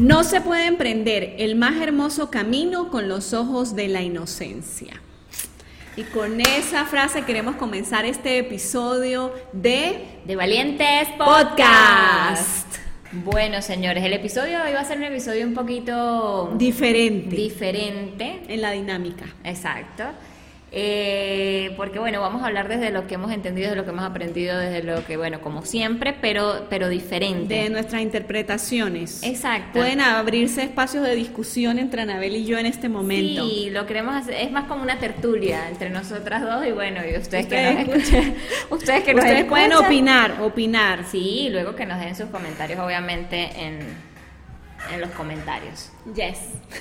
No se puede emprender el más hermoso camino con los ojos de la inocencia. Y con esa frase queremos comenzar este episodio de De Valientes Podcast. Bueno, señores, el episodio de hoy va a ser un episodio un poquito diferente. Diferente. En la dinámica. Exacto. Eh, porque bueno, vamos a hablar desde lo que hemos entendido, desde lo que hemos aprendido, desde lo que, bueno, como siempre, pero, pero diferente. De nuestras interpretaciones. Exacto. Pueden abrirse espacios de discusión entre Anabel y yo en este momento. Sí, lo queremos hacer, es más como una tertulia entre nosotras dos y bueno, y ustedes, que nos escuchen, ustedes que ustedes pueden opinar, opinar. Sí, y luego que nos den sus comentarios, obviamente, en, en los comentarios. Yes.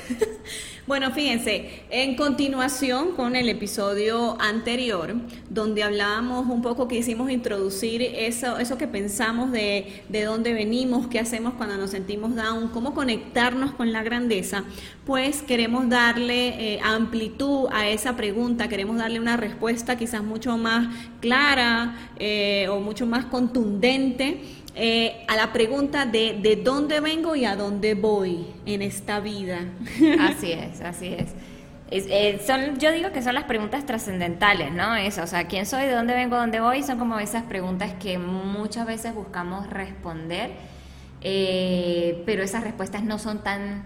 Bueno, fíjense, en continuación con el episodio anterior, donde hablábamos un poco, quisimos introducir eso, eso que pensamos de, de dónde venimos, qué hacemos cuando nos sentimos down, cómo conectarnos con la grandeza, pues queremos darle eh, amplitud a esa pregunta, queremos darle una respuesta quizás mucho más clara eh, o mucho más contundente eh, a la pregunta de, de dónde vengo y a dónde voy en esta vida. Así es, así es. Eh, son, yo digo que son las preguntas trascendentales, ¿no? Eso, o sea, ¿quién soy? ¿De dónde vengo? ¿Dónde voy? Son como esas preguntas que muchas veces buscamos responder, eh, pero esas respuestas no son tan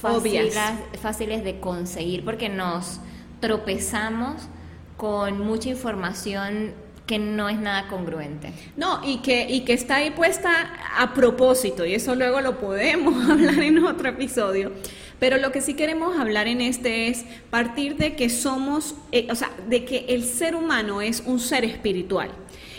fáciles, fáciles de conseguir porque nos tropezamos con mucha información que no es nada congruente. No, y que, y que está ahí puesta a propósito, y eso luego lo podemos hablar en otro episodio. Pero lo que sí queremos hablar en este es partir de que somos, eh, o sea, de que el ser humano es un ser espiritual.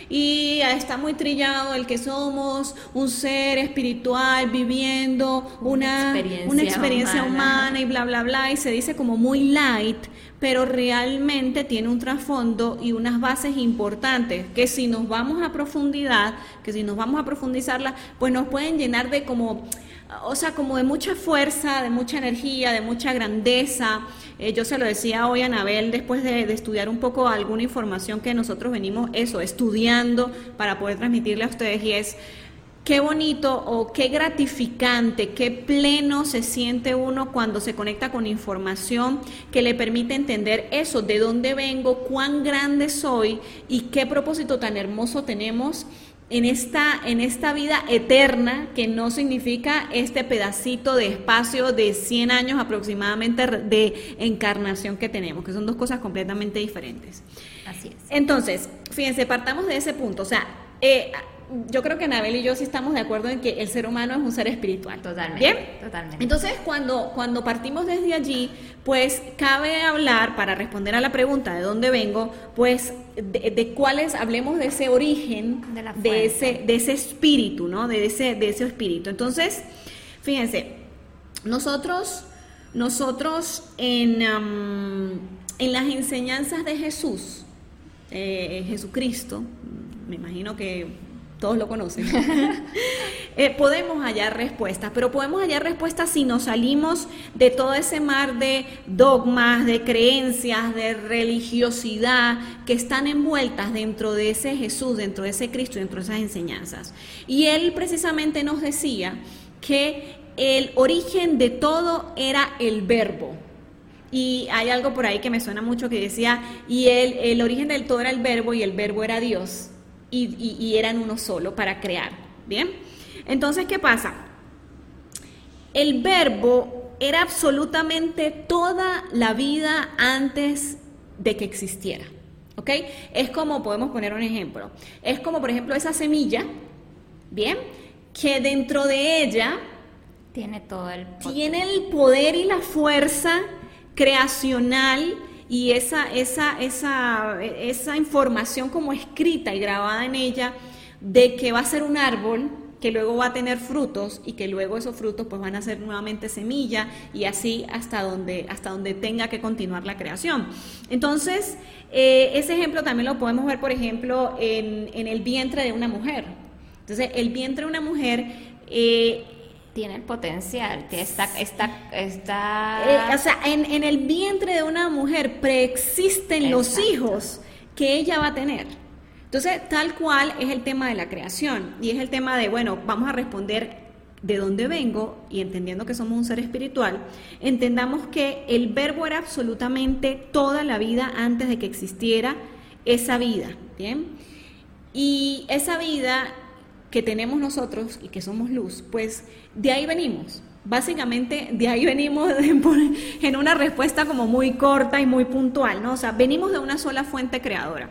Y está muy trillado el que somos un ser espiritual viviendo una, una experiencia, humana y bla, bla, bla, y se dice como muy light, pero realmente tiene un trasfondo y unas bases importantes que si nos vamos a profundidad, que si nos vamos a profundizarla, pues nos pueden llenar de como, o sea, como de mucha fuerza, de mucha energía, de mucha grandeza. Eh, yo se lo decía hoy a Anabel después de, de, estudiar un poco alguna información que nosotros venimos, eso, estudiando para poder transmitirle a ustedes y es qué bonito o qué gratificante, qué pleno se siente uno cuando se conecta con información que le permite entender eso, de dónde vengo, cuán grande soy y qué propósito tan hermoso tenemos en esta, en esta vida eterna que no significa este pedacito de espacio de 100 años aproximadamente de encarnación que tenemos, que son dos cosas completamente diferentes. Así es. Entonces, fíjense, partamos de ese punto, o sea, eh, yo creo que Anabel y yo sí estamos de acuerdo en que el ser humano es un ser espiritual. Totalmente. ¿Bien? Totalmente. Entonces, cuando, cuando partimos desde allí, pues cabe hablar, para responder a la pregunta de dónde vengo, pues de, cuáles, hablemos de ese origen, de, ese, de ese espíritu, ¿no? De ese, de ese espíritu. Entonces, fíjense, nosotros, nosotros en, en las enseñanzas de Jesús, eh, Jesucristo, me imagino que todos lo conocen, eh, podemos hallar respuestas, pero podemos hallar respuestas si nos salimos de todo ese mar de dogmas, de creencias, de religiosidad que están envueltas dentro de ese Jesús, dentro de ese Cristo, dentro de esas enseñanzas. Y él precisamente nos decía que el origen de todo era el verbo. Y hay algo por ahí que me suena mucho que decía, y el, el origen del todo era el verbo y el verbo era Dios y, eran uno solo para crear. ¿Bien? Entonces, ¿qué pasa? El verbo era absolutamente toda la vida antes de que existiera. ¿Ok? Es como, podemos poner un ejemplo, es como por ejemplo esa semilla, ¿bien? Que dentro de ella tiene todo el poder. Tiene el poder y la fuerza creacional y esa, esa, esa, esa información como escrita y grabada en ella de que va a ser un árbol, que luego va a tener frutos y que luego esos frutos pues van a ser nuevamente semilla y así hasta donde, hasta donde tenga que continuar la creación. Entonces, eh, ese ejemplo también lo podemos ver, por ejemplo, en, en, el vientre de una mujer. Entonces, el vientre de una mujer... Eh, tiene el potencial, que está... está, está... Eh, o sea, en, en, el vientre de una mujer preexisten los hijos que ella va a tener. Entonces, tal cual es el tema de la creación y es el tema de, bueno, vamos a responder de dónde vengo y entendiendo que somos un ser espiritual, entendamos que el verbo era absolutamente toda la vida antes de que existiera esa vida, ¿bien? Y esa vida que tenemos nosotros y que somos luz, pues de ahí venimos. Básicamente de ahí venimos en una respuesta como muy corta y muy puntual, ¿no? O sea, venimos de una sola fuente creadora.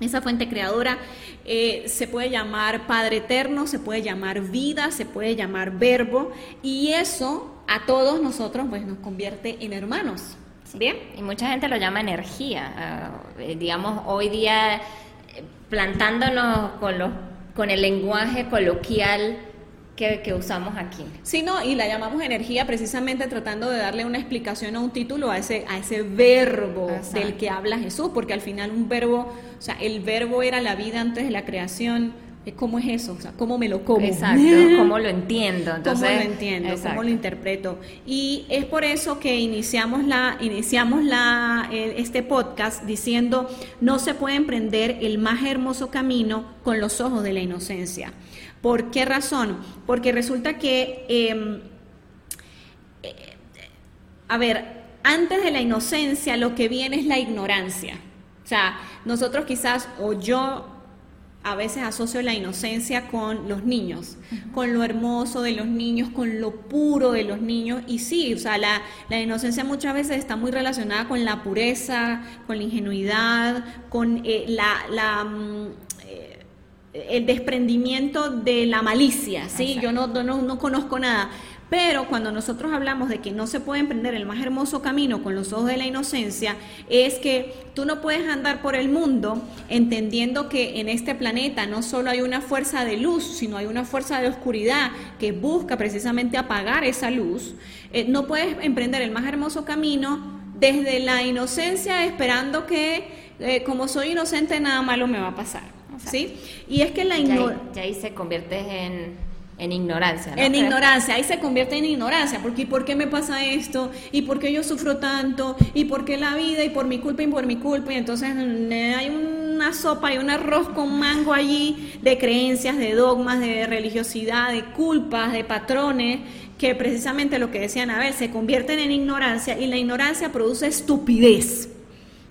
Esa fuente creadora eh, se puede llamar Padre Eterno, se puede llamar vida, se puede llamar verbo y eso a todos nosotros pues nos convierte en hermanos. Bien. Y mucha gente lo llama energía. Eh, digamos, hoy día eh, plantándonos con, los, con el lenguaje coloquial que, usamos aquí. Sí, no, y la llamamos energía precisamente tratando de darle una explicación o un título a ese, a ese verbo del que habla Jesús, porque al final un verbo, o sea, el verbo era la vida antes de la creación. ¿Cómo es eso? O sea, ¿cómo me lo como? Exacto, ¿cómo lo entiendo? Entonces, ¿Cómo lo entiendo? ¿Cómo lo interpreto? Y es por eso que iniciamos, la, iniciamos la, este podcast diciendo, no se puede emprender el más hermoso camino con los ojos de la inocencia. ¿Por qué razón? Porque resulta que, em, eh, a ver, antes de la inocencia lo que viene es la ignorancia. O sea, nosotros quizás, o yo a veces asocio la inocencia con los niños, con lo hermoso de los niños, con lo puro de los niños. Y sí, o sea, la, inocencia muchas veces está muy relacionada con la pureza, con la ingenuidad, con eh, la, mm, el desprendimiento de la malicia, ¿sí? Yo no, no, no conozco nada. Pero cuando nosotros hablamos de que no se puede emprender el más hermoso camino con los ojos de la inocencia, es que tú no puedes andar por el mundo entendiendo que en este planeta no solo hay una fuerza de luz, sino hay una fuerza de oscuridad que busca precisamente apagar esa luz. Eh, no puedes emprender el más hermoso camino desde la inocencia esperando que eh, como soy inocente nada malo me va a pasar. ¿Sí? Y es que la ignorancia... Ya, ahí se convierte en, ignorancia. En ignorancia, ahí se convierte en ignorancia, porque ¿por qué me pasa esto? ¿Y por qué yo sufro tanto? ¿Y por qué la vida? ¿Y por mi culpa y por mi culpa? Y entonces hay una sopa y un arroz con mango allí de creencias, de dogmas, de religiosidad, de culpas, de patrones, que precisamente lo que decían, a ver, se convierten en ignorancia y la ignorancia produce estupidez.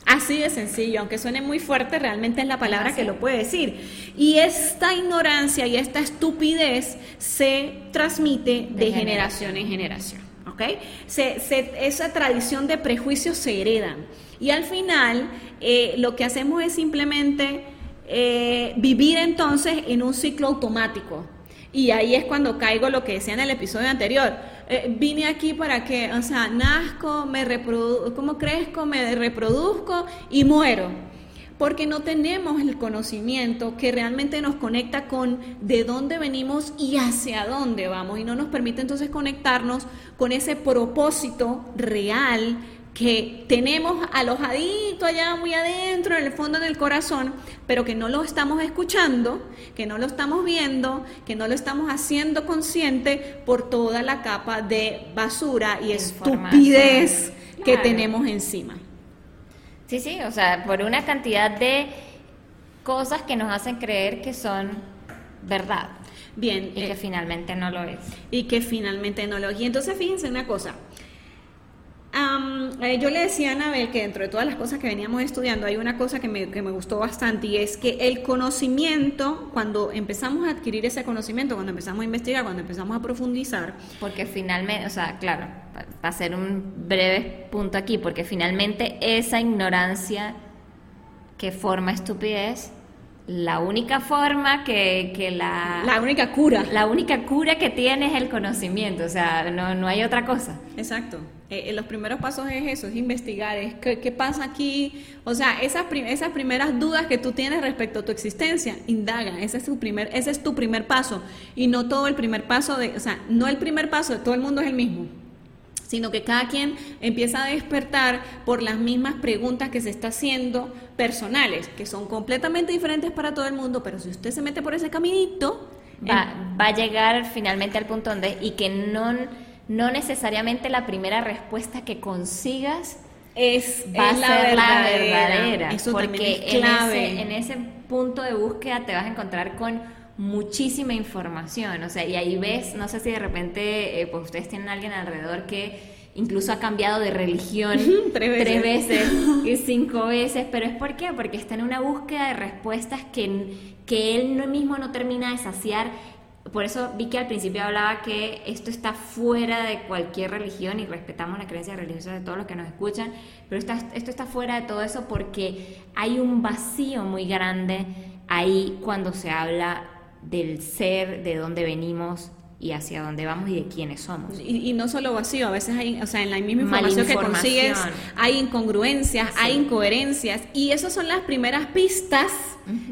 Así de sencillo, aunque suene muy fuerte, realmente es la palabra que lo puede decir. Y esta ignorancia y esta estupidez se transmite de, generación en generación. ¿ok? esa tradición de prejuicios se heredan. Y al final, eh, lo que hacemos es simplemente eh, vivir entonces en un ciclo automático. Y ahí es cuando caigo lo que decía en el episodio anterior eh, vine aquí para que, o sea, nazco, me reproduzco, como crezco, me reproduzco y muero. Porque no tenemos el conocimiento que realmente nos conecta con de dónde venimos y hacia dónde vamos. Y no nos permite entonces conectarnos con ese propósito real que tenemos alojadito allá muy adentro, en el fondo del corazón, pero que no lo estamos escuchando, que no lo estamos viendo, que no lo estamos haciendo consciente por toda la capa de basura y estupidez que tenemos encima. Sí, sí, o sea, por una cantidad de cosas que nos hacen creer que son verdad. Bien. Y que eh, finalmente no lo es. Y que finalmente no lo es. Y entonces fíjense una cosa, eh, yo le decía a Anabel que dentro de todas las cosas que veníamos estudiando hay una cosa que me, que me, gustó bastante y es que el conocimiento, cuando empezamos a adquirir ese conocimiento, cuando empezamos a investigar, cuando empezamos a profundizar. Porque finalmente, o sea, claro, para hacer un breve punto aquí, porque finalmente esa ignorancia que forma estupidez la única forma que, que, la... La única cura. La única cura que tiene es el conocimiento, o sea, no, no hay otra cosa. Exacto. Eh, los primeros pasos es eso, es investigar, es qué, pasa aquí, o sea, esas, esas primeras dudas que tú tienes respecto a tu existencia, indaga, ese es tu primer, ese es tu primer paso. Y no todo el primer paso de, o sea, no el primer paso de todo el mundo es el mismo sino que cada quien empieza a despertar por las mismas preguntas que se está haciendo personales, que son completamente diferentes para todo el mundo, pero si usted se mete por ese caminito... Va, va a llegar finalmente al punto donde, y que no, no necesariamente la primera respuesta que consigas es, va a ser la verdadera, porque En, ese, en ese punto de búsqueda te vas a encontrar con muchísima información, o sea, y ahí ves, no sé si de repente, eh, pues ustedes tienen a alguien alrededor que incluso ha cambiado de religión tres veces, y cinco veces, pero es por qué, porque está en una búsqueda de respuestas que, que él mismo no termina de saciar. Por eso vi que al principio hablaba que esto está fuera de cualquier religión y respetamos la creencia religiosa de todos los que nos escuchan, pero esto está fuera de todo eso porque hay un vacío muy grande ahí cuando se habla del ser, de dónde venimos y hacia dónde vamos y de quiénes somos. Y, no solo vacío, a veces hay, o sea, en la misma información que consigues hay incongruencias, hay incoherencias y esas son las primeras pistas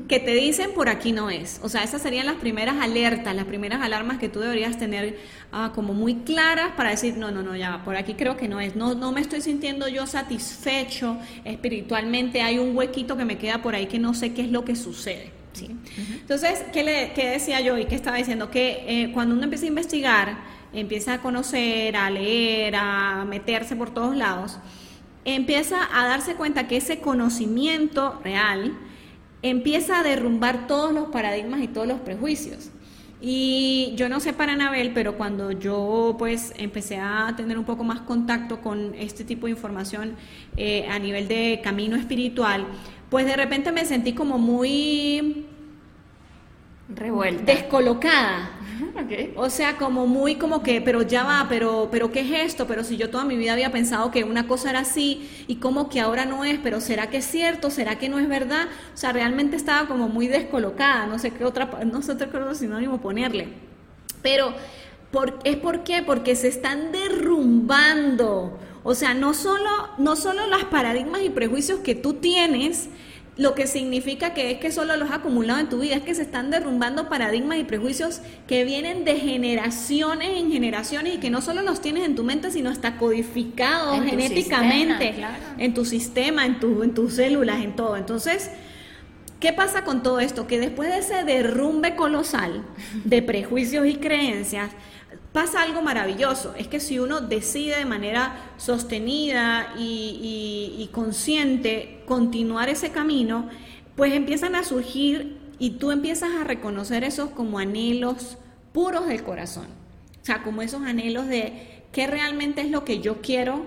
que te dicen por aquí no es. O sea, esas serían las primeras alertas, las primeras alarmas que tú deberías tener ah, como muy claras para decir, no, no, no, ya, por aquí creo que no es. No, no me estoy sintiendo yo satisfecho espiritualmente, hay un huequito que me queda por ahí que no sé qué es lo que sucede. ¿Sí? Entonces, ¿qué, le, decía yo y qué estaba diciendo? Que eh, cuando uno empieza a investigar, empieza a conocer, a leer, a meterse por todos lados, empieza a darse cuenta que ese conocimiento real empieza a derrumbar todos los paradigmas y todos los prejuicios. Y yo no sé para Anabel, pero cuando yo pues empecé a tener un poco más contacto con este tipo de información eh, a nivel de camino espiritual, pues de repente me sentí como muy revuelta, descolocada. O sea, como muy como que, pero ya va, pero, pero ¿qué es esto? Pero si yo toda mi vida había pensado que una cosa era así y como que ahora no es, pero ¿será que es cierto? ¿Será que no es verdad? O sea, realmente estaba como muy descolocada, no sé qué otra, no sé otro sinónimo ponerle. Pero, ¿por, ¿es por qué? Porque se están derrumbando o sea, no solo, no solo los paradigmas y prejuicios que tú tienes, lo que significa que es que solo los has acumulado en tu vida, es que se están derrumbando paradigmas y prejuicios que vienen de generaciones en generaciones y que no solo los tienes en tu mente, sino está codificado genéticamente en tu sistema, en, tu, en tus células, en todo. Entonces, ¿qué pasa con todo esto? Que después de ese derrumbe colosal de prejuicios y creencias, pasa algo maravilloso, es que si uno decide de manera sostenida y, consciente continuar ese camino, pues empiezan a surgir y tú empiezas a reconocer esos como anhelos puros del corazón. O sea, como esos anhelos de qué realmente es lo que yo quiero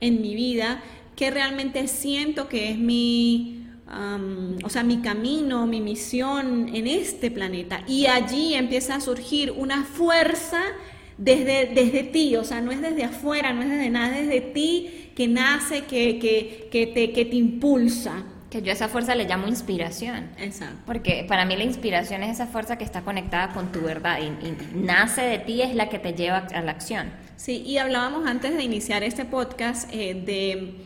en mi vida, qué realmente siento que es mi, o sea, mi camino, mi misión en este planeta. Y allí empieza a surgir una fuerza desde, desde ti, o sea, no es desde afuera, no es desde nada, es desde ti que nace, que, que, que, te, que te impulsa. Que yo a esa fuerza le llamo inspiración. Exacto. Porque para mí la inspiración es esa fuerza que está conectada con tu verdad y, nace de ti, es la que te lleva a la acción. Sí, y hablábamos antes de iniciar este podcast eh, de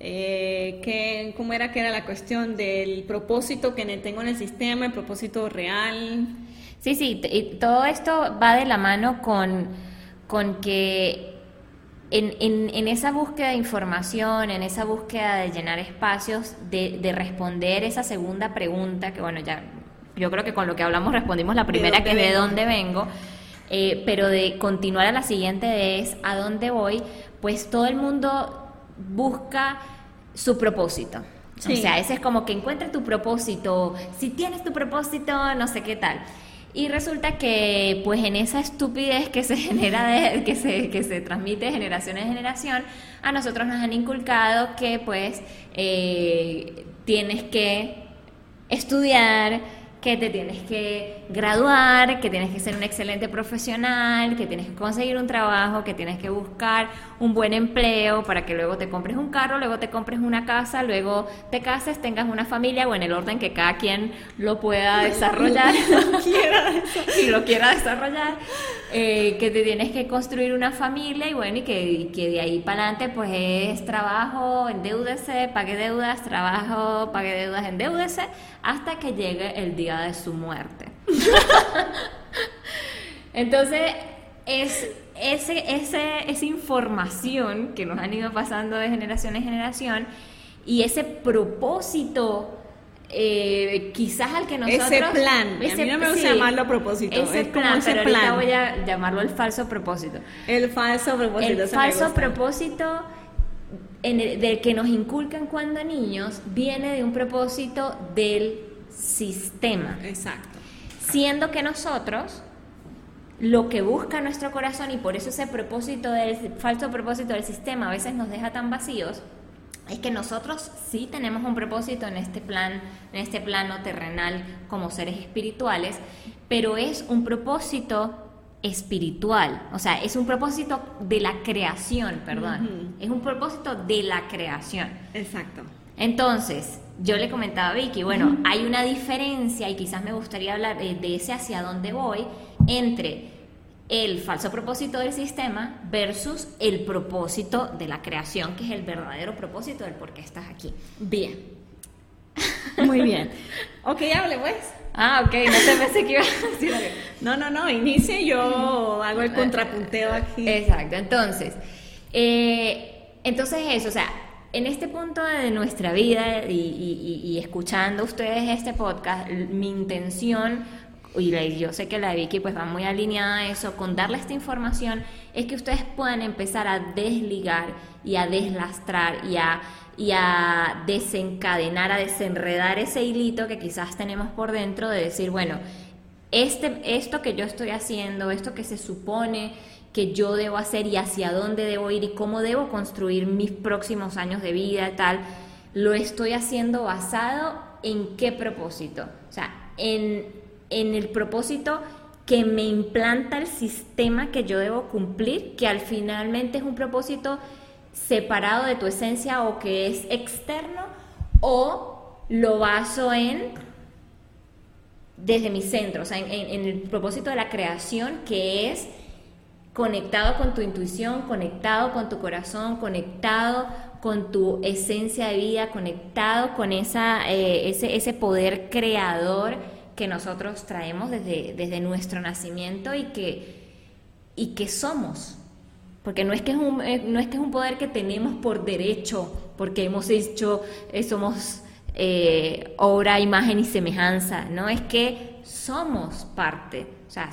eh, que, cómo era que era la cuestión del propósito que tengo en el sistema, el propósito real. Sí, sí, y todo esto va de la mano con, con que en, en, en, esa búsqueda de información, en esa búsqueda de llenar espacios, de, de, responder esa segunda pregunta, que bueno, ya yo creo que con lo que hablamos respondimos la primera, que es de dónde vengo, eh, pero de continuar a la siguiente es a dónde voy, pues todo el mundo busca su propósito. O sea, ese es como que encuentre tu propósito, si tienes tu propósito, no sé qué tal. Y resulta que, pues en esa estupidez que se genera, de, que, se, que se transmite de generación en generación, a nosotros nos han inculcado que, pues, eh, tienes que estudiar, que te tienes que graduar, que tienes que ser un excelente profesional, que tienes que conseguir un trabajo, que tienes que buscar un buen empleo para que luego te compres un carro, luego te compres una casa, luego te cases, tengas una familia o en el orden que cada quien lo pueda desarrollar y lo quiera desarrollar, eh, que te tienes que construir una familia y bueno, y que, que de ahí para adelante pues es trabajo, endeúdese, pague deudas, trabajo, pague deudas, endeúdese, hasta que llegue el día de su muerte. Entonces, es ese, ese, esa información que nos han ido pasando de generación en generación y ese propósito eh, quizás al que nosotros ese plan ese, a mí no me gusta llamarlo propósito ese es plan, ese pero ahorita voy a llamarlo el falso propósito. El falso propósito el falso propósito en el, del que nos inculcan cuando niños viene de un propósito del sistema. Exacto. Siendo que nosotros lo que busca nuestro corazón y por eso ese propósito del falso propósito del sistema a veces nos deja tan vacíos es que nosotros sí tenemos un propósito en este plan, en este plano terrenal como seres espirituales, pero es un propósito espiritual, o sea, es un propósito de la creación, perdón, es un propósito de la creación. Exacto. Entonces, yo le comentaba a Vicky, bueno, hay una diferencia y quizás me gustaría hablar de, ese hacia dónde voy entre el falso propósito del sistema versus el propósito de la creación, que es el verdadero propósito del por qué estás aquí. Bien. Muy bien. Ok, hable pues. Ah, ok, no te pensé que iba a decir No, no, no, inicie, yo hago el contrapunteo aquí. Exacto, entonces, eh, entonces eso, o sea, en este punto de nuestra vida y, escuchando ustedes este podcast, mi intención, y yo sé que la Vicky pues va muy alineada a eso, con darle esta información, es que ustedes puedan empezar a desligar y a deslastrar y a, y a desencadenar, a desenredar ese hilito que quizás tenemos por dentro de decir, bueno, este, esto que yo estoy haciendo, esto que se supone que yo debo hacer y hacia dónde debo ir y cómo debo construir mis próximos años de vida, tal, lo estoy haciendo basado en qué propósito. O sea, en, en el propósito que me implanta el sistema que yo debo cumplir, que al finalmente es un propósito separado de tu esencia o que es externo, o lo baso en desde mi centro, o sea, en el propósito de la creación que es conectado con tu intuición, conectado con tu corazón, conectado con tu esencia de vida, conectado con esa, eh, ese, ese poder creador que nosotros traemos desde, desde nuestro nacimiento y que, y que somos. Porque no es, que es un, eh, no es que es un poder que tenemos por derecho, porque hemos hecho, eh, somos obra, imagen y semejanza, no, es que somos parte, o sea,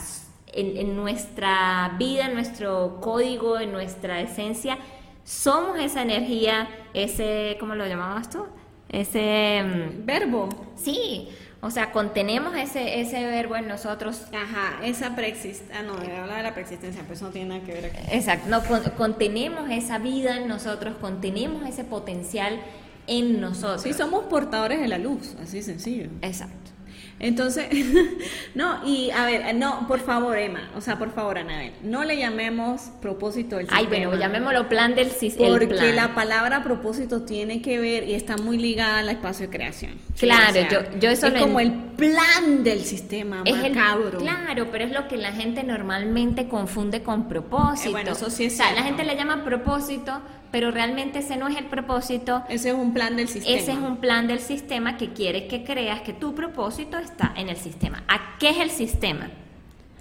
en, nuestra vida, en nuestro código, en nuestra esencia, somos esa energía, ese, ¿cómo lo llamabas tú? Ese mm, verbo. Sí, o sea, contenemos ese, ese verbo en nosotros. Ajá, esa preexistencia. Ah, no, habla de la preexistencia, eso no tiene nada que ver aquí. Exacto, no, contenemos esa vida en nosotros, contenemos ese potencial en nosotros. Sí, somos portadores de la luz, así sencillo. Exacto. Entonces, no, y a ver, no, por favor, Emma, o sea, por favor, Anabel, no le llamemos propósito del sistema. Ay, bueno, llamémoslo plan del sistema. Porque la palabra propósito tiene que ver y está muy ligada al espacio de creación. Claro, yo, yo eso Es como el plan del sistema, es macabro. claro, pero es lo que la gente normalmente confunde con propósito. Eh, bueno, eso sí es O sea, la gente le llama propósito, pero realmente ese no es el propósito. Ese es un plan del sistema. Ese es un plan del sistema que quiere que creas que tu propósito está en el sistema. ¿A qué es el sistema?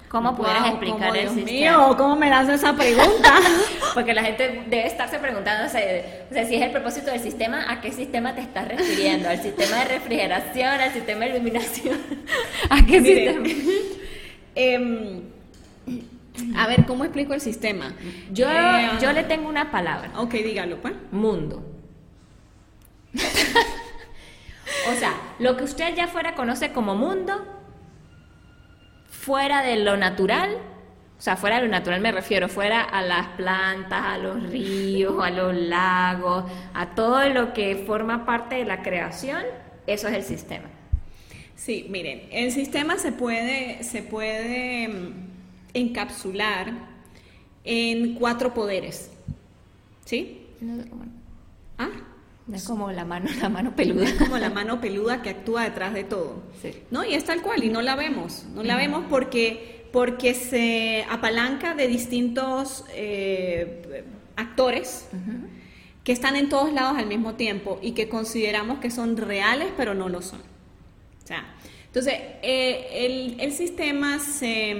¿Cómo pudieras explicar el sistema? Mío, ¿cómo me das esa pregunta? Porque la gente debe estarse preguntando, o sea, si es el propósito del sistema, ¿a qué sistema te estás refiriendo? ¿Al sistema de refrigeración? ¿Al sistema de iluminación? ¿A qué sistema? Eh, a ver, ¿cómo explico el sistema? Yo, eh, yo le tengo una palabra. Ok, dígalo, pues. Mundo. o sea, lo que usted ya fuera conoce como mundo, fuera de lo natural, o sea, fuera de lo natural me refiero, fuera a las plantas, a los ríos, a los lagos, a todo lo que forma parte de la creación, eso es el sistema. Sí, miren, el sistema se puede, se puede mm, encapsular en cuatro poderes. ¿Sí? ¿Ah? Es como la mano, la mano peluda. Es como la mano peluda que actúa detrás de todo. ¿No? Y es tal cual, y no la vemos. No la vemos porque, porque se apalanca de distintos eh, actores que están en todos lados al mismo tiempo y que consideramos que son reales, pero no lo son. O sea, entonces, eh, el, sistema se,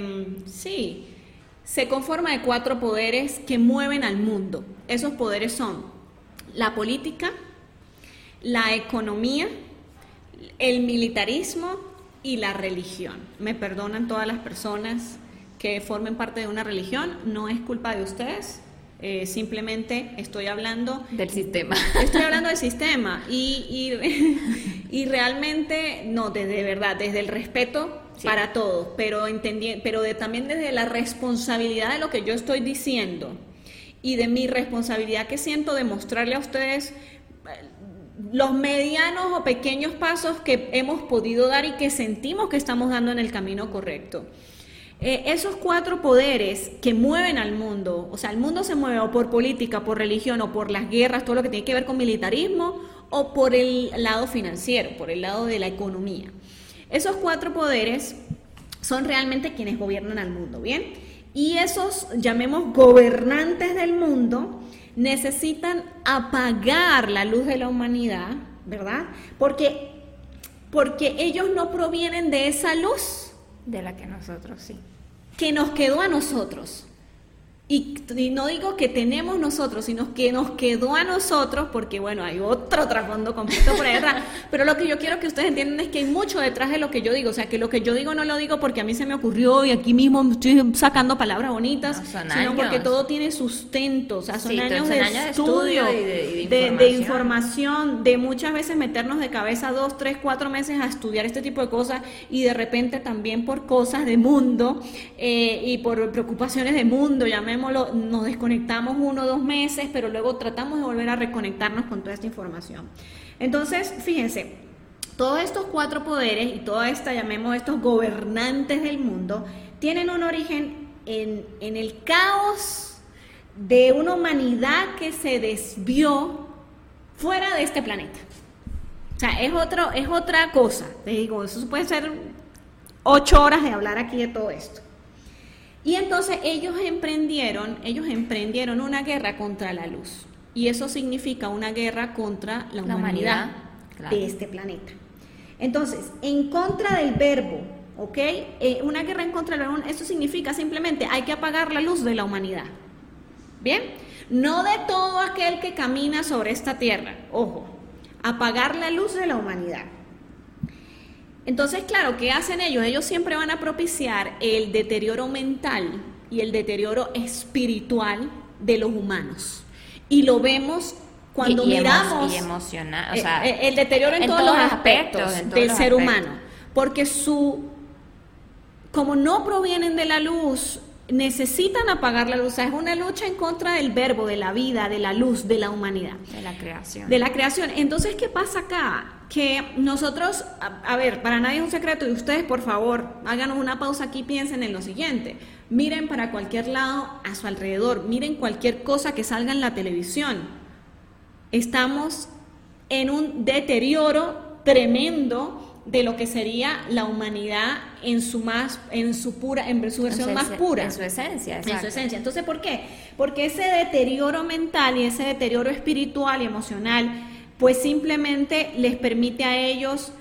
sí, se conforma de cuatro poderes que mueven al mundo. Esos poderes son la política, la economía, el militarismo y la religión. Me perdonan todas las personas que formen parte de una religión, no es culpa de ustedes, eh, simplemente estoy hablando del sistema. Estoy hablando del sistema y, y, realmente, no, desde verdad, desde el respeto para todos, pero, pero de, también desde la responsabilidad de lo que yo estoy diciendo y de mi responsabilidad que siento de mostrarle a ustedes eh, los medianos o pequeños pasos que hemos podido dar y que sentimos que estamos dando en el camino correcto. Eh, esos cuatro poderes que mueven al mundo, o sea, el mundo se mueve o por política, por religión o por las guerras, todo lo que tiene que ver con militarismo, o por el lado financiero, por el lado de la economía. Esos cuatro poderes son realmente quienes gobiernan al mundo, ¿bien? Y esos, llamemos gobernantes del mundo, necesitan apagar la luz de la humanidad, ¿verdad? Porque, porque ellos no provienen de esa luz. De la que nosotros sí que nos quedó a nosotros. Y, no digo que tenemos nosotros, sino que nos quedó a nosotros, porque bueno, hay otro trasfondo completo por ahí atrás. Pero lo que yo quiero que ustedes entiendan es que hay mucho detrás de lo que yo digo. O sea, que lo que yo digo no lo digo porque a mí se me ocurrió y aquí mismo estoy sacando palabras bonitas, sino porque todo tiene sustento. O sea, son años, de estudio, de, información. de, muchas veces meternos de cabeza dos, tres, cuatro meses a estudiar este tipo de cosas y de repente también por cosas de mundo eh, y por preocupaciones de mundo, nos desconectamos uno o dos meses, pero luego tratamos de volver a reconectarnos con toda esta información. Entonces, fíjense, todos estos cuatro poderes y toda esta, llamemos estos gobernantes del mundo, tienen un origen en, en el caos de una humanidad que se desvió fuera de este planeta. O sea, es, otro, es otra cosa. Te digo, eso puede ser ocho horas de hablar aquí de todo esto. Y entonces ellos emprendieron, ellos emprendieron una guerra contra la luz. Y eso significa una guerra contra la, humanidad, de este planeta. Entonces, en contra del verbo, ¿ok? Eh, una guerra en contra de la luz, eso significa simplemente hay que apagar la luz de la humanidad. ¿Bien? No de todo aquel que camina sobre esta tierra, ojo, apagar la luz de la humanidad. Entonces, claro, ¿qué hacen ellos? Ellos siempre van a propiciar el deterioro mental y el deterioro espiritual de los humanos. Y lo vemos cuando miramos y emocional, o sea, eh, el, deterioro en, todos, los aspectos, del ser humano, porque su como no provienen de la luz, necesitan apagar la luz. es una lucha en contra del verbo, de la vida, de la luz, de la humanidad. De la creación. De la creación. Entonces, ¿qué pasa acá? Que nosotros, a, ver, para nadie es un secreto, y ustedes, por favor, háganos una pausa aquí, piensen en lo siguiente. Miren para cualquier lado a su alrededor, miren cualquier cosa que salga en la televisión. Estamos en un deterioro tremendo de lo que sería la humanidad en su más en su pura en su versión más pura en su esencia en su esencia entonces por qué porque ese deterioro mental y ese deterioro espiritual y emocional pues simplemente les permite a ellos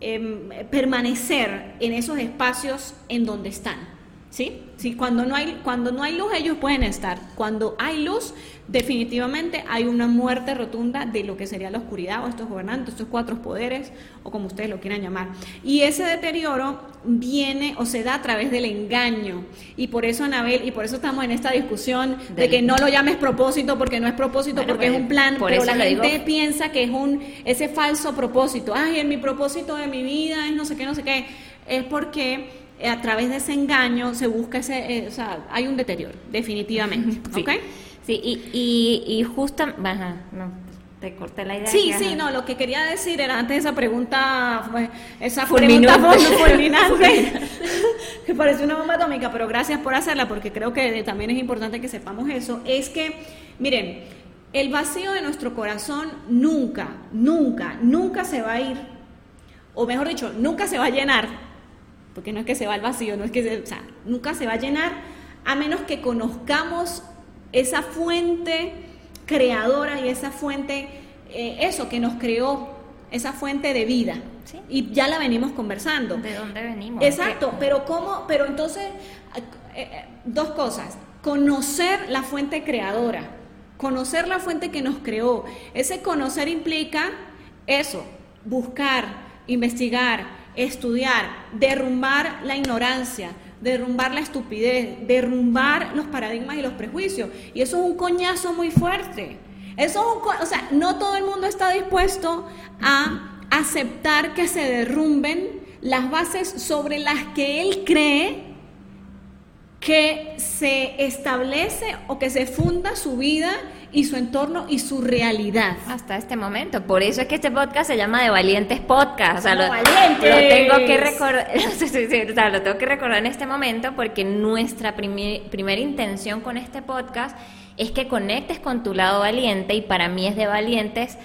em, permanecer en esos espacios en donde están ¿sí? sí cuando no hay cuando no hay luz ellos pueden estar cuando hay luz definitivamente hay una muerte rotunda de lo que sería la oscuridad o estos gobernantes, estos cuatro poderes o como ustedes lo quieran llamar. Y ese deterioro viene o se da a través del engaño. Y por eso, Anabel, y por eso estamos en esta discusión de que no lo llames propósito porque no es propósito, porque es un plan, pero la gente piensa que es un ese falso propósito. Ay, en mi propósito de mi vida es no sé qué, no sé qué. Es porque a través de ese engaño se busca ese, eh, o sea, hay un deterioro, definitivamente. Sí. Sí, y, y, y justo, te corté la idea. Sí, sí, no, lo que quería decir era antes esa pregunta, esa pregunta fulminante, que parece una bomba atómica, pero gracias por hacerla porque creo que también es importante que sepamos eso, es que, miren, el vacío de nuestro corazón nunca, nunca, nunca se va a ir, o mejor dicho, nunca se va a llenar, porque no es que se va al vacío, no es que se, o sea, nunca se va a llenar a menos que conozcamos esa fuente creadora y esa fuente, eh, eso que nos creó, esa fuente de vida. Y ya la venimos conversando. ¿De dónde venimos? Exacto, pero cómo, pero entonces, eh, eh, dos cosas. Conocer la fuente creadora, conocer la fuente que nos creó. Ese conocer implica eso, buscar, investigar, estudiar, derrumbar la ignorancia, derrumbar la estupidez, derrumbar los paradigmas y los prejuicios. Y eso es un coñazo muy fuerte. Eso es un, o sea, no todo el mundo está dispuesto a aceptar que se derrumben las bases sobre las que él cree que se establece o que se funda su vida y su entorno y su realidad. Hasta este momento. Por eso es que este podcast se llama De Valientes Podcast. O sea, lo, tengo que recordar, lo tengo que recordar en este momento porque nuestra primera intención con este podcast es que conectes con tu lado valiente y para mí es de valientes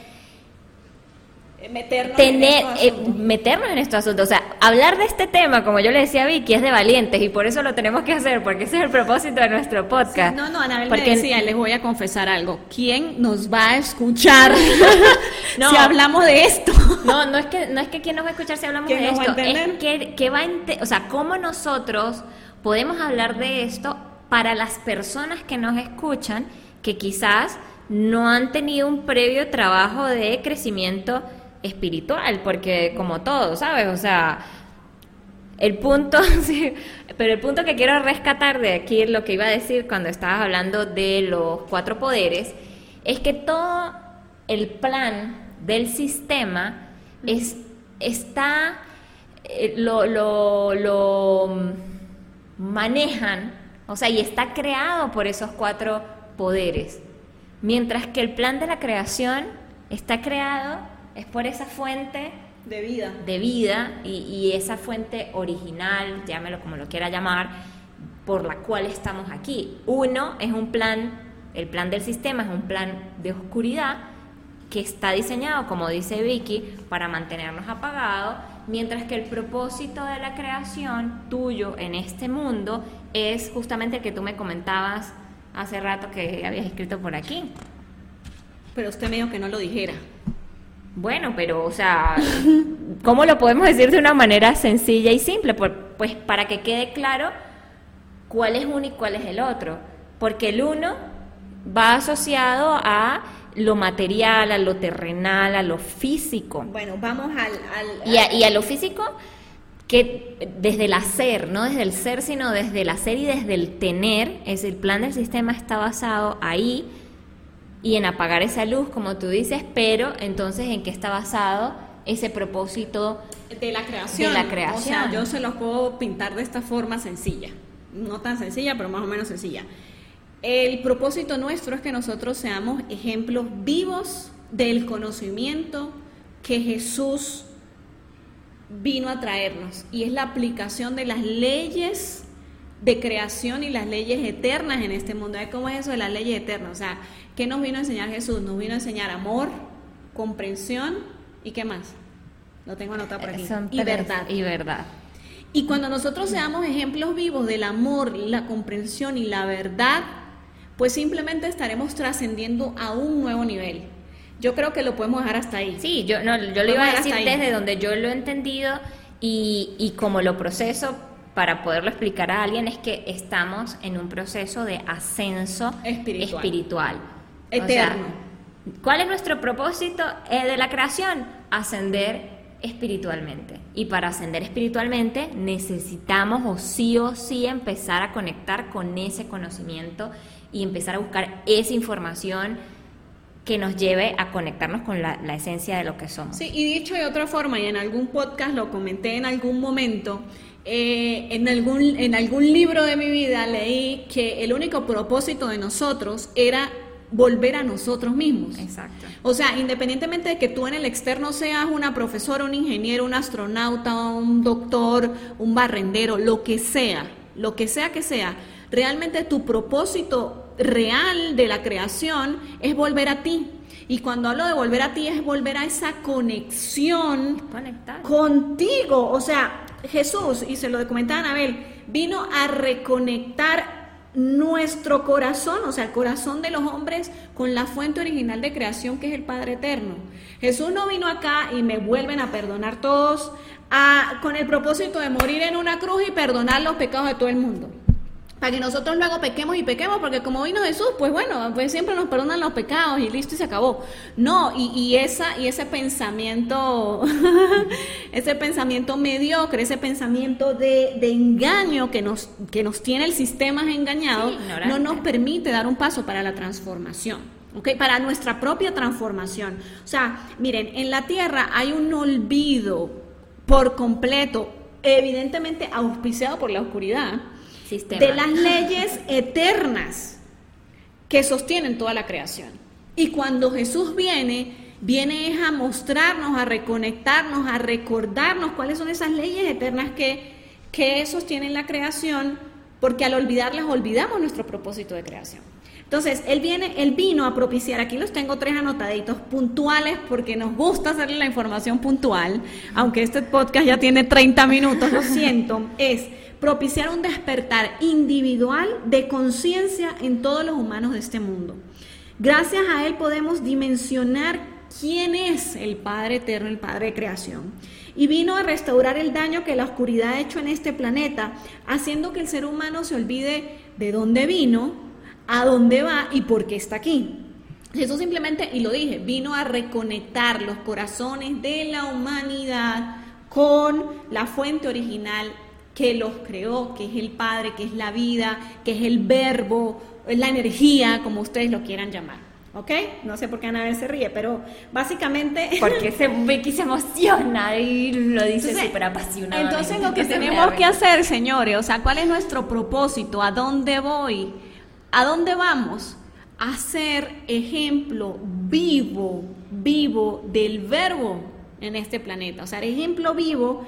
meternos, tener, en eh, meternos en estos asuntos. O sea, hablar de este tema, como yo le decía a Vicky, es de valientes y por eso lo tenemos que hacer, porque ese es el propósito de nuestro podcast. no, no, Anabel porque... me decía, les voy a confesar algo. ¿Quién nos va a escuchar si hablamos de esto? no, no es que no es que quién nos va a escuchar si hablamos de esto, es que, que va a o sea, cómo nosotros podemos hablar de esto para las personas que nos escuchan que quizás no han tenido un previo trabajo de crecimiento espiritual, porque como todo, ¿sabes? O sea, el punto, pero el punto que quiero rescatar de aquí, lo que iba a decir cuando estabas hablando de los cuatro poderes, es que todo el plan del sistema es, está, eh, lo, lo, lo manejan, o sea, y está creado por esos cuatro poderes. Mientras que el plan de la creación está creado es por esa fuente de vida, de vida y, esa fuente original, llámelo como lo quiera llamar, por la cual estamos aquí. Uno es un plan, el plan del sistema es un plan de oscuridad que está diseñado, como dice Vicky, para mantenernos apagados, mientras que el propósito de la creación tuyo en este mundo es justamente el que tú me comentabas hace rato que habías escrito por aquí. Pero usted me dijo que no lo dijera. Bueno, pero, o sea, ¿cómo lo podemos decir de una manera sencilla y simple? pues para que quede claro cuál es uno y cuál es el otro. Porque el uno va asociado a lo material, a lo terrenal, a lo físico. Bueno, vamos al... Y, a, y, a, lo físico que desde el hacer, no desde el ser, sino desde el hacer y desde el tener, es el plan del sistema está basado ahí y en apagar esa luz, como tú dices, pero entonces en qué está basado ese propósito de la creación. De la creación. O sea, yo se los puedo pintar de esta forma sencilla, no tan sencilla, pero más o menos sencilla. El propósito nuestro es que nosotros seamos ejemplos vivos del conocimiento que Jesús vino a traernos y es la aplicación de las leyes de creación y las leyes eternas en este mundo. ¿Cómo es eso de las leyes eternas? O sea, ¿qué nos vino a enseñar Jesús? Nos vino a enseñar amor, comprensión y qué más. Lo tengo anotado por aquí. y verdad. Y verdad. Y cuando nosotros seamos ejemplos vivos del amor, la comprensión y la verdad, pues simplemente estaremos trascendiendo a un nuevo nivel. Yo creo que lo podemos dejar hasta ahí. Sí, yo, no, yo lo iba a decir desde donde yo lo he entendido y, y como lo proceso para poderlo explicar a alguien es que estamos en un proceso de ascenso espiritual. Eterno. ¿Cuál es nuestro propósito de la creación? Ascender espiritualmente. Y para ascender espiritualmente necesitamos o sí o sí empezar a conectar con ese conocimiento y empezar a buscar esa información que nos lleve a conectarnos con la, la esencia de lo que somos. Sí, y dicho de otra forma, y en algún podcast lo comenté en algún momento, eh, en, algún, en algún libro de mi vida leí que el único propósito de nosotros era volver a nosotros mismos. Exacto. O sea, independientemente de que tú en el externo seas una profesora, un ingeniero, un astronauta, un doctor, un barrendero, lo que sea, lo que sea que sea, realmente tu propósito real de la creación es volver a ti. Y cuando hablo de volver a ti es volver a esa conexión contigo. O sea, Jesús, y se lo comentaba Anabel, vino a reconectar nuestro corazón, o sea, el corazón de los hombres con la fuente original de creación que es el Padre Eterno. Jesús no vino acá y me vuelven a perdonar todos con el propósito de morir en una cruz y perdonar los pecados de todo el mundo para que nosotros luego pequemos y pequemos, porque como vino Jesús, pues bueno, pues siempre nos perdonan los pecados y listo y se acabó. No, y, esa, y ese pensamiento, ese pensamiento mediocre, ese pensamiento de, engaño que nos, que nos tiene el sistema engañado, no nos permite dar un paso para la transformación. ¿ok? Para nuestra propia transformación. O sea, miren, en la tierra hay un olvido por completo, evidentemente auspiciado por la oscuridad, de las leyes eternas que sostienen toda la creación. Y cuando Jesús viene, viene a mostrarnos, a reconectarnos, a recordarnos cuáles son esas leyes eternas que, que sostienen la creación, porque al olvidarlas olvidamos nuestro propósito de creación. Entonces, él viene, él vino a propiciar, aquí los tengo tres anotaditos puntuales porque nos gusta hacerle la información puntual, aunque este podcast ya tiene 30 minutos, lo siento, es propiciar un despertar individual de conciencia en todos los humanos de este mundo. Gracias a Él podemos dimensionar quién es el Padre Eterno, el Padre de creación. Y vino a restaurar el daño que la oscuridad ha hecho en este planeta, haciendo que el ser humano se olvide de dónde vino, a dónde va y por qué está aquí. Jesús simplemente, y lo dije, vino a reconectar los corazones de la humanidad con la fuente original que los creó, que es el Padre, que es la vida, que es el verbo, es la energía, como ustedes lo quieran llamar. ¿Ok? No sé por qué Anabel se ríe, pero básicamente... Porque se, Becky se emociona y lo dice súper apasionado. Entonces lo que tenemos que hacer, señores, o sea, ¿cuál es nuestro propósito? ¿A dónde voy? ¿A dónde vamos? A ser ejemplo vivo, vivo del verbo en este planeta. O sea, ejemplo vivo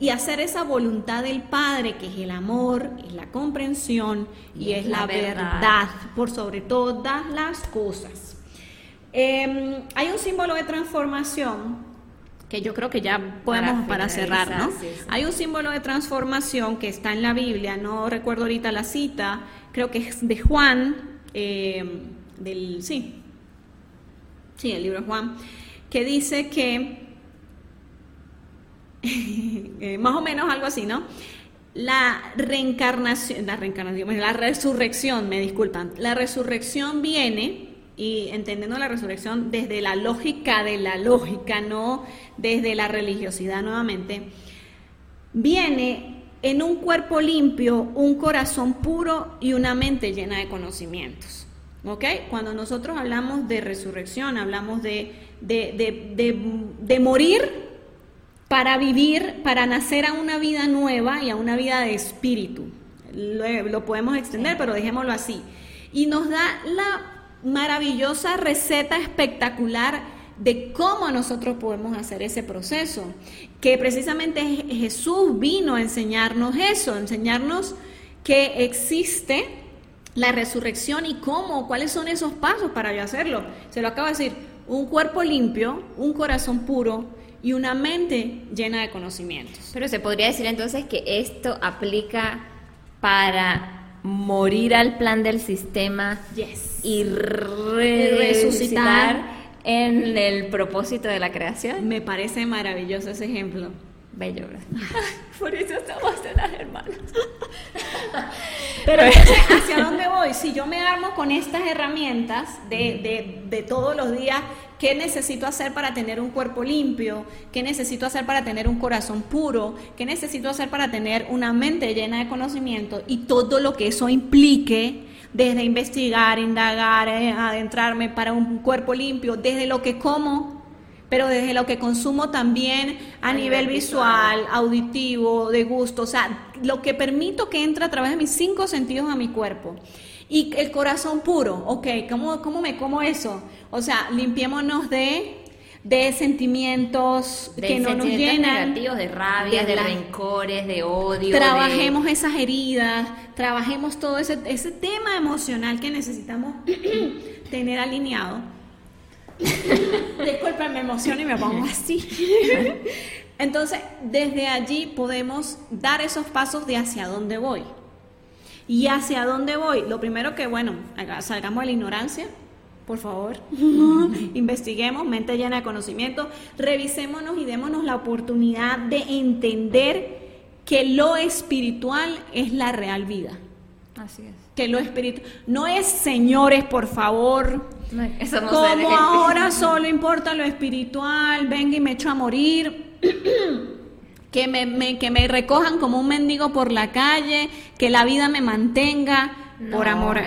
y hacer esa voluntad del Padre, que es el amor, es la comprensión y, es, la, verdad. por sobre todas las cosas. Em, hay un símbolo de transformación que yo creo que ya podemos para, cerrar, ¿no? Hay un símbolo de transformación que está en la Biblia, no recuerdo ahorita la cita, creo que es de Juan, em, del, sí, sí, el libro de Juan, que dice que Eh, más o menos algo así, ¿no? La reencarnación, la reencarnación, la resurrección, me disculpan, la resurrección viene, y entendiendo la resurrección desde la lógica de la lógica, no desde la religiosidad nuevamente, viene en un cuerpo limpio, un corazón puro y una mente llena de conocimientos. ¿Ok? Cuando nosotros hablamos de resurrección, hablamos de, de, de, de morir para vivir, para nacer a una vida nueva y a una vida de espíritu. Lo, podemos extender, pero dejémoslo así. Y nos da la maravillosa receta espectacular de cómo nosotros podemos hacer ese proceso, que precisamente Jesús vino a enseñarnos eso, enseñarnos que existe la resurrección y cómo, cuáles son esos pasos para yo hacerlo. Se lo acabo de decir, un cuerpo limpio, un corazón puro, y una mente llena de conocimientos. Pero se podría decir entonces que esto aplica para morir al plan del sistema y, resucitar en el propósito de la creación. Me parece maravilloso ese ejemplo. Bello, Por eso estamos en las hermanas. Pero ¿hacia dónde voy? Si yo me armo con estas herramientas de, de, de todos los días, ¿qué necesito hacer para tener un cuerpo limpio? ¿Qué necesito hacer para tener un corazón puro? ¿Qué necesito hacer para tener una mente llena de conocimiento? Y todo lo que eso implique desde investigar, indagar, eh, adentrarme para un cuerpo limpio, desde lo que como, pero desde lo que consumo también a, nivel, visual, auditivo, de gusto, o sea, lo que permito que entre a través de mis cinco sentidos a mi cuerpo. Y el corazón puro, ok, ¿cómo, cómo me como eso? O sea, limpiémonos de de sentimientos que no nos llenan. negativos, de rabia, de, rencores, de odio. Trabajemos esas heridas, trabajemos todo ese, ese tema emocional que necesitamos tener alineado. Disculpen, me emociono y me pongo así. Entonces, desde allí podemos dar esos pasos de hacia dónde voy. ¿Y hacia dónde voy? Lo primero que, bueno, salgamos de la ignorancia, por favor, investiguemos, mente llena de conocimiento, revisémonos y démonos la oportunidad de entender que lo espiritual es la real vida. Así es. Que lo espiritual no es señores, por favor. eso no como ahora solo importa lo espiritual, venga y me echo a morir. que me, que me recojan como un mendigo por la calle, que la vida me mantenga por amor,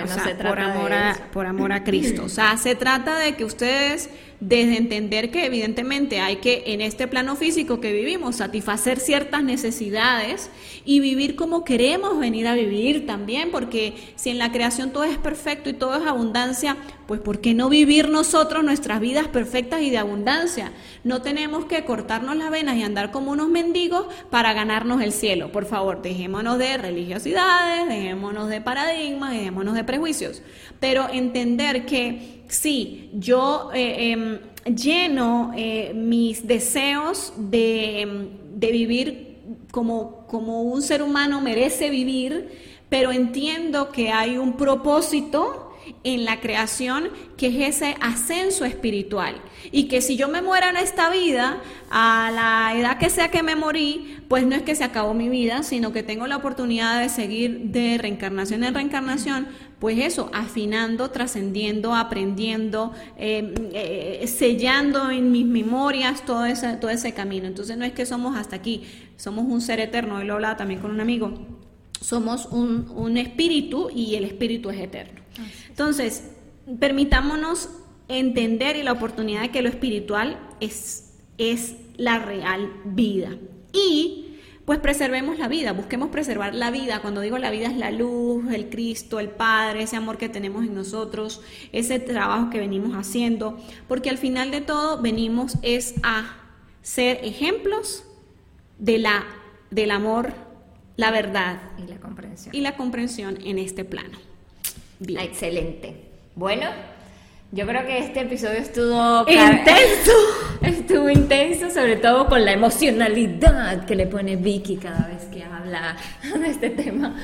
por amor a, por amor a Cristo. O sea, se trata de que ustedes desde entender que evidentemente hay que en este plano físico que vivimos satisfacer ciertas necesidades y vivir como queremos venir a vivir también, porque si en la creación todo es perfecto y todo es abundancia, pues ¿por qué no vivir nosotros nuestras vidas perfectas y de abundancia? No tenemos que cortarnos las venas y andar como unos mendigos para ganarnos el cielo. Por favor, dejémonos de religiosidades, dejémonos de paradigmas, dejémonos de prejuicios, pero entender que sí, yo eh, em, lleno eh, mis deseos em, de, vivir como, como un ser humano merece vivir, pero entiendo que hay un propósito en la creación, que es ese ascenso espiritual. Y que si yo me muera en esta vida, a la edad que sea que me morí, pues no es que se acabó mi vida, sino que tengo la oportunidad de seguir de reencarnación en reencarnación, pues eso, afinando, trascendiendo, aprendiendo, eh, eh, sellando en mis memorias todo ese, todo ese camino. Entonces no es que somos hasta aquí, somos un ser eterno, y lo hablaba también con un amigo, somos un, un espíritu y el espíritu es eterno. Entonces, permitámonos entender y la oportunidad de que lo espiritual es, es la real vida. Y pues preservemos la vida, busquemos preservar la vida. Cuando digo la vida es la luz, el Cristo, el Padre, ese amor que tenemos en nosotros, ese trabajo que venimos haciendo, porque al final de todo venimos es a ser ejemplos de la, del amor, la verdad y la comprensión. Y la comprensión en este plano. Excelente. Bueno, yo creo que este episodio estuvo intenso. Estuvo intenso, sobre todo con la emocionalidad que le pone Vicky cada vez que habla de este tema.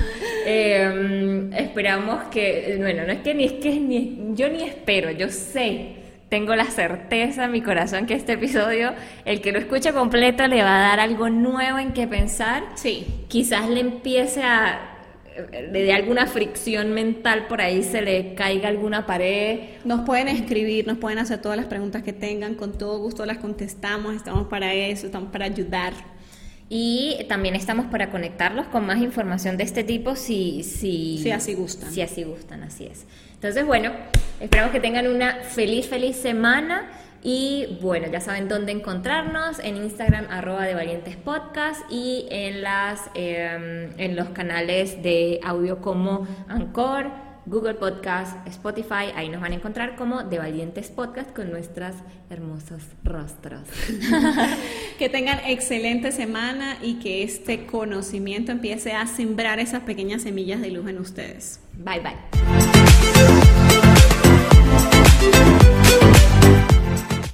Em, esperamos que, bueno, no es que ni es que ni, yo ni espero, yo sé, tengo la certeza en mi corazón que este episodio, el que lo escuche completo, le va a dar algo nuevo en que pensar. Sí. Quizás le empiece a de alguna fricción mental por ahí se le caiga alguna pared. Nos pueden escribir, nos pueden hacer todas las preguntas que tengan, con todo gusto las contestamos, estamos para eso, estamos para ayudar. Y también estamos para conectarlos con más información de este tipo si, si, si así gustan. Si así gustan, así es. Entonces, bueno, esperamos que tengan una feliz, feliz semana. Y bueno, ya saben dónde encontrarnos, en Instagram arroba de Valientes Podcast y en, las, em, en los canales de audio como Anchor, Google Podcast, Spotify, ahí nos van a encontrar como de Valientes Podcast con nuestros hermosos rostros. que tengan excelente semana y que este conocimiento empiece a sembrar esas pequeñas semillas de luz en ustedes. Bye bye.